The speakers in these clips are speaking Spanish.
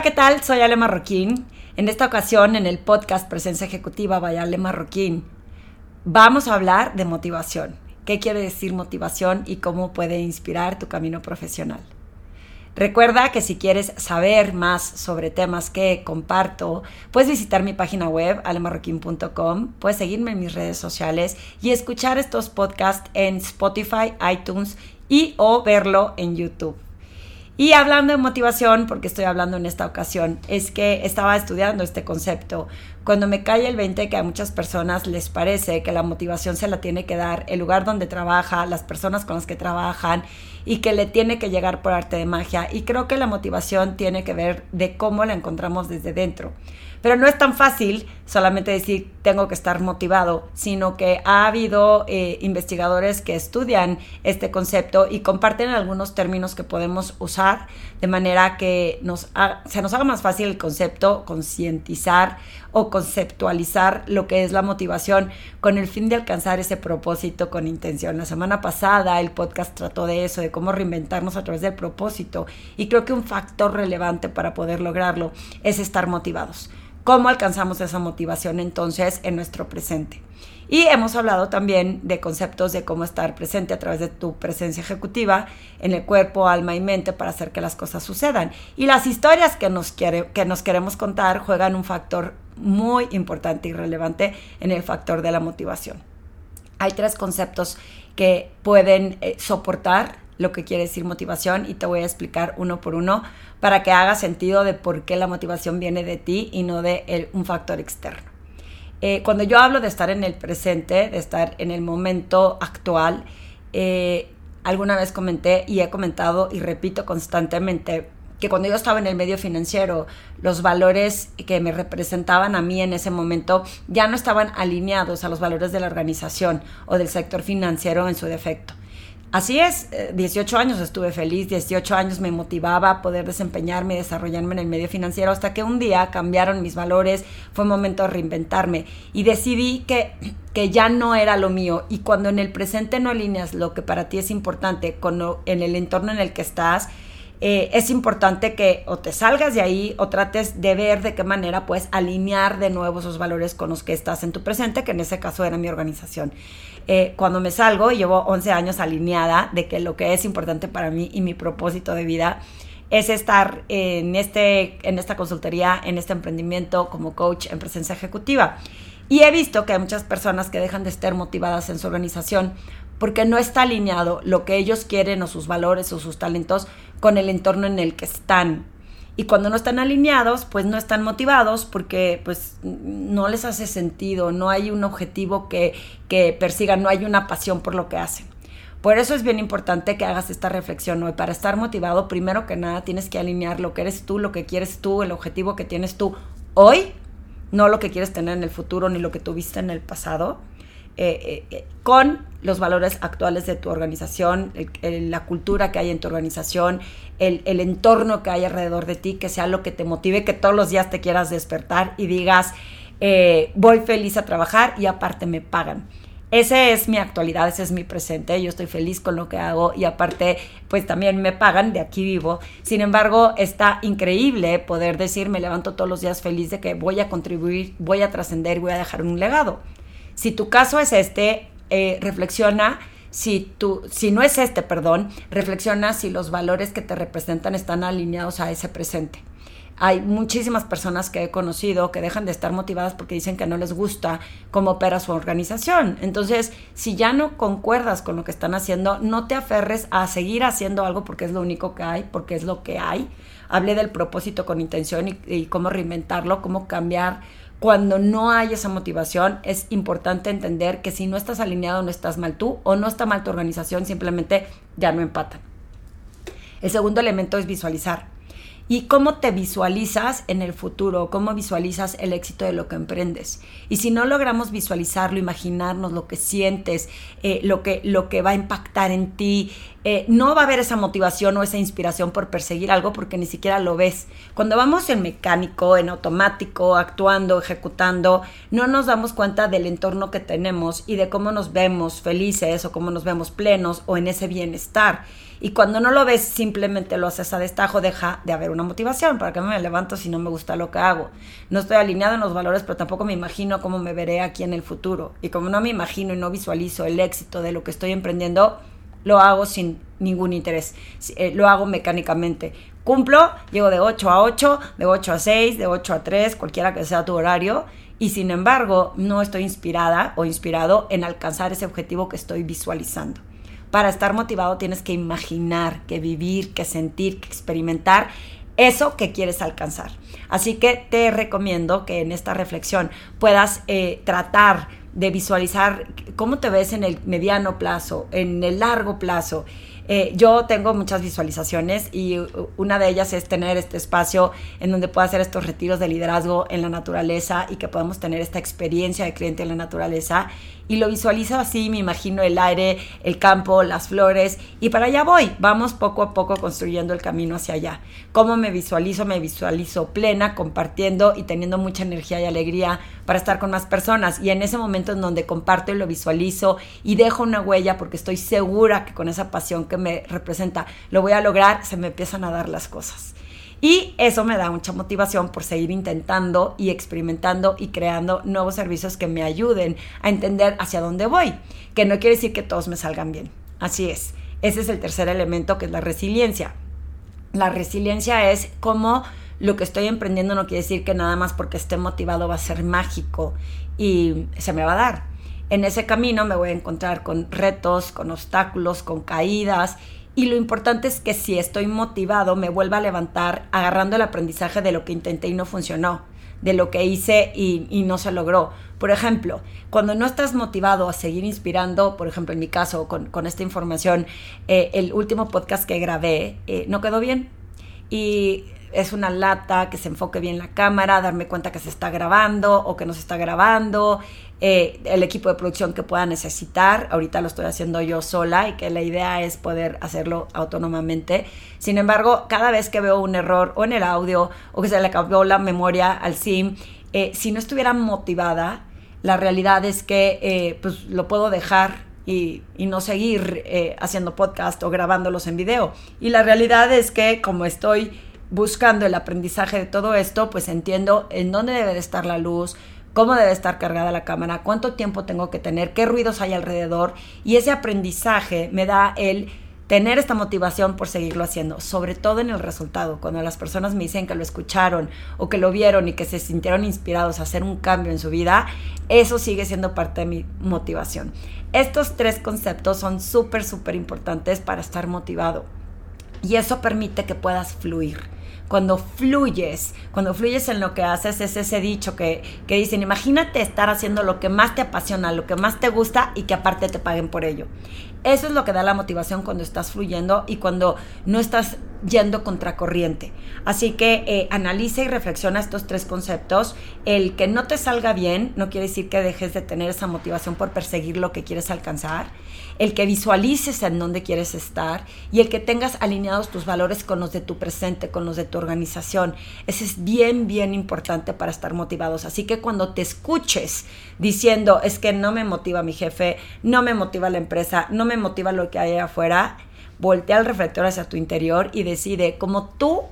Hola, ¿qué tal? Soy Ale Marroquín. En esta ocasión, en el podcast Presencia Ejecutiva by Ale Marroquín, vamos a hablar de motivación. ¿Qué quiere decir motivación y cómo puede inspirar tu camino profesional? Recuerda que si quieres saber más sobre temas que comparto, puedes visitar mi página web alemarroquín.com, puedes seguirme en mis redes sociales y escuchar estos podcasts en Spotify, iTunes y o verlo en YouTube. Y hablando de motivación, porque estoy hablando en esta ocasión, es que estaba estudiando este concepto. Cuando me cae el 20 que a muchas personas les parece que la motivación se la tiene que dar el lugar donde trabaja, las personas con las que trabajan y que le tiene que llegar por arte de magia. Y creo que la motivación tiene que ver de cómo la encontramos desde dentro. Pero no es tan fácil solamente decir tengo que estar motivado, sino que ha habido eh, investigadores que estudian este concepto y comparten algunos términos que podemos usar de manera que nos se nos haga más fácil el concepto, concientizar o conceptualizar lo que es la motivación con el fin de alcanzar ese propósito con intención. La semana pasada el podcast trató de eso, de cómo reinventarnos a través del propósito y creo que un factor relevante para poder lograrlo es estar motivados. ¿Cómo alcanzamos esa motivación entonces en nuestro presente? Y hemos hablado también de conceptos de cómo estar presente a través de tu presencia ejecutiva en el cuerpo, alma y mente para hacer que las cosas sucedan. Y las historias que nos, quiere, que nos queremos contar juegan un factor muy importante y relevante en el factor de la motivación. Hay tres conceptos que pueden eh, soportar lo que quiere decir motivación y te voy a explicar uno por uno para que haga sentido de por qué la motivación viene de ti y no de un factor externo. Eh, cuando yo hablo de estar en el presente, de estar en el momento actual, eh, alguna vez comenté y he comentado y repito constantemente que cuando yo estaba en el medio financiero, los valores que me representaban a mí en ese momento ya no estaban alineados a los valores de la organización o del sector financiero en su defecto. Así es, 18 eh, años estuve feliz, 18 años me motivaba a poder desempeñarme y desarrollarme en el medio financiero hasta que un día cambiaron mis valores, fue momento de reinventarme y decidí que, que ya no era lo mío y cuando en el presente no alineas lo que para ti es importante con en el entorno en el que estás, eh, es importante que o te salgas de ahí o trates de ver de qué manera puedes alinear de nuevo esos valores con los que estás en tu presente, que en ese caso era mi organización. Eh, cuando me salgo, llevo 11 años alineada de que lo que es importante para mí y mi propósito de vida es estar en, este, en esta consultoría, en este emprendimiento como coach en presencia ejecutiva. Y he visto que hay muchas personas que dejan de estar motivadas en su organización porque no está alineado lo que ellos quieren o sus valores o sus talentos con el entorno en el que están. Y cuando no están alineados, pues no están motivados porque pues no les hace sentido, no hay un objetivo que, que persigan, no hay una pasión por lo que hacen. Por eso es bien importante que hagas esta reflexión hoy. Para estar motivado, primero que nada, tienes que alinear lo que eres tú, lo que quieres tú, el objetivo que tienes tú hoy, no lo que quieres tener en el futuro ni lo que tuviste en el pasado. Eh, eh, con los valores actuales de tu organización, la cultura que hay en tu organización, el, entorno que hay alrededor de ti, que sea lo que te motive, que todos los días te quieras despertar y digas, eh, voy feliz a trabajar y aparte me pagan. Esa es mi actualidad, ese es mi presente, yo estoy feliz con lo que hago y aparte pues también me pagan, de aquí vivo. Sin embargo, está increíble poder decir, me levanto todos los días feliz de que voy a contribuir, voy a trascender voy a dejar un legado. Si tu caso es este, eh, reflexiona si, tú, si no es este, perdón, reflexiona si los valores que te representan están alineados a ese presente. Hay muchísimas personas que he conocido que dejan de estar motivadas porque dicen que no les gusta cómo opera su organización. Entonces, si ya no concuerdas con lo que están haciendo, no te aferres a seguir haciendo algo porque es lo único que hay, porque es lo que hay. Hablé del propósito con intención y, y cómo reinventarlo, cómo cambiar cuando no hay esa motivación, es importante entender que si no estás alineado, no estás mal tú o no está mal tu organización, simplemente ya no empatan. El segundo elemento es visualizar y cómo te visualizas en el futuro, cómo visualizas el éxito de lo que emprendes. Y si no logramos visualizarlo, imaginarnos lo que sientes, eh, lo, que, lo que va a impactar en ti, eh, no va a haber esa motivación o esa inspiración por perseguir algo porque ni siquiera lo ves. Cuando vamos en mecánico, en automático, actuando, ejecutando, no nos damos cuenta del entorno que tenemos y de cómo nos vemos felices o cómo nos vemos plenos o en ese bienestar. Y cuando no lo ves, simplemente lo haces a destajo, deja de haber una motivación. ¿Para qué me levanto si no me gusta lo que hago? No estoy alineado en los valores, pero tampoco me imagino cómo me veré aquí en el futuro. Y como no me imagino y no visualizo el éxito de lo que estoy emprendiendo, lo hago sin ningún interés. Eh, lo hago mecánicamente. Cumplo, llego de 8 a 8, de 8 a 6, de 8 a 3, cualquiera que sea tu horario. Y sin embargo, no estoy inspirada o inspirado en alcanzar ese objetivo que estoy visualizando para estar motivado tienes que imaginar, que vivir, que sentir, que experimentar eso que quieres alcanzar. Así que te recomiendo que en esta reflexión puedas eh, tratar de visualizar cómo te ves en el mediano plazo, en el largo plazo eh, yo tengo muchas visualizaciones y una de ellas es tener este espacio en donde pueda hacer estos retiros de liderazgo en la naturaleza y que podamos tener esta experiencia de cliente en la naturaleza. Y lo visualizo así, me imagino el aire, el campo, las flores y para allá voy. Vamos poco a poco construyendo el camino hacia allá. ¿Cómo me visualizo? Me visualizo plena, compartiendo y teniendo mucha energía y alegría para estar con más personas. Y en ese momento en donde comparto y lo visualizo y dejo una huella porque estoy segura que con esa pasión que me representa lo voy a lograr, se me empiezan a dar las cosas. Y eso me da mucha motivación por seguir intentando y experimentando y creando nuevos servicios que me ayuden a entender hacia dónde voy, que no quiere decir que todos me salgan bien. Así es. Ese es el tercer elemento que es la resiliencia. La resiliencia es como lo que estoy emprendiendo no quiere decir que nada más porque esté motivado va a ser mágico y se me va a dar. En ese camino me voy a encontrar con retos, con obstáculos, con caídas y lo importante es que si estoy motivado me vuelva a levantar agarrando el aprendizaje de lo que intenté y no funcionó, de lo que hice y, no se logró. Por ejemplo, cuando no estás motivado a seguir inspirando, por ejemplo, en mi caso, con, esta información, eh, el último podcast que grabé eh, no quedó bien. Y es una lata, que se enfoque bien la cámara, darme cuenta que se está grabando o que no se está grabando, eh, el equipo de producción que pueda necesitar. Ahorita lo estoy haciendo yo sola y que la idea es poder hacerlo autónomamente. Sin embargo, cada vez que veo un error o en el audio o que se le acabó la memoria al SIM, eh, si no estuviera motivada, la realidad es que eh, pues lo puedo dejar y, y, no seguir haciendo podcast o grabándolos en video. Y la realidad es que como estoy buscando el aprendizaje de todo esto, pues entiendo en dónde debe de estar la luz, cómo debe estar cargada la cámara, cuánto tiempo tengo que tener, qué ruidos hay alrededor. Y ese aprendizaje me da el tener esta motivación por seguirlo haciendo, sobre todo en el resultado, cuando las personas me dicen que lo escucharon o que lo vieron y que se sintieron inspirados a hacer un cambio en su vida, eso sigue siendo parte de mi motivación. Estos tres conceptos son súper, súper importantes para estar motivado. Y eso permite que puedas fluir cuando fluyes, cuando fluyes en lo que haces, es ese dicho que, que dicen, imagínate estar haciendo lo que más te apasiona, lo que más te gusta y que aparte te paguen por ello. Eso es lo que da la motivación cuando estás fluyendo y cuando no estás yendo contracorriente. Así que eh, analiza y reflexiona estos tres conceptos. El que no te salga bien no quiere decir que dejes de tener esa motivación por perseguir lo que quieres alcanzar. El que visualices en dónde quieres estar y el que tengas alineados tus valores con los de tu presente, con los de tu organización. Ese es bien, bien importante para estar motivados. Así que cuando te escuches diciendo, es que no me motiva mi jefe, no me motiva la empresa, no me motiva lo que hay afuera, voltea el reflector hacia tu interior y decide cómo tú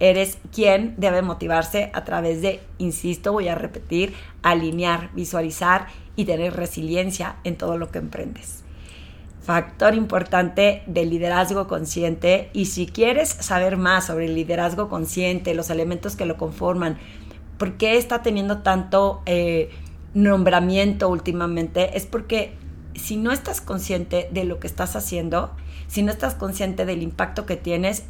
eres quien debe motivarse a través de, insisto, voy a repetir, alinear, visualizar y tener resiliencia en todo lo que emprendes. Factor importante del liderazgo consciente y si quieres saber más sobre el liderazgo consciente, los elementos que lo conforman, por qué está teniendo tanto eh, nombramiento últimamente, es porque si no estás consciente de lo que estás haciendo, si no estás consciente del impacto que tienes,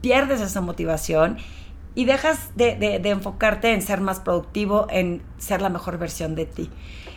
pierdes esa motivación y dejas de, enfocarte en ser más productivo, en ser la mejor versión de ti.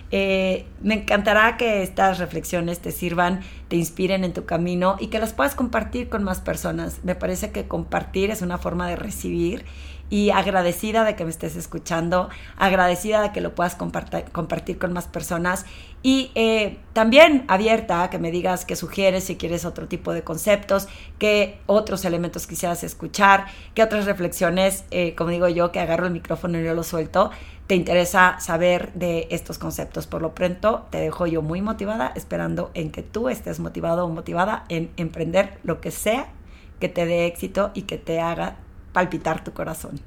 Eh, me encantará que estas reflexiones te sirvan, te inspiren en tu camino y que las puedas compartir con más personas. Me parece que compartir es una forma de recibir y agradecida de que me estés escuchando, agradecida de que lo puedas compartir con más personas y eh, también abierta a que me digas qué sugieres, si quieres otro tipo de conceptos, qué otros elementos quisieras escuchar, qué otras reflexiones, eh, como digo yo, que agarro el micrófono y yo lo suelto, te interesa saber de estos conceptos. Por lo pronto, te dejo yo muy motivada, esperando en que tú estés motivado o motivada en emprender lo que sea que te dé éxito y que te haga palpitar tu corazón.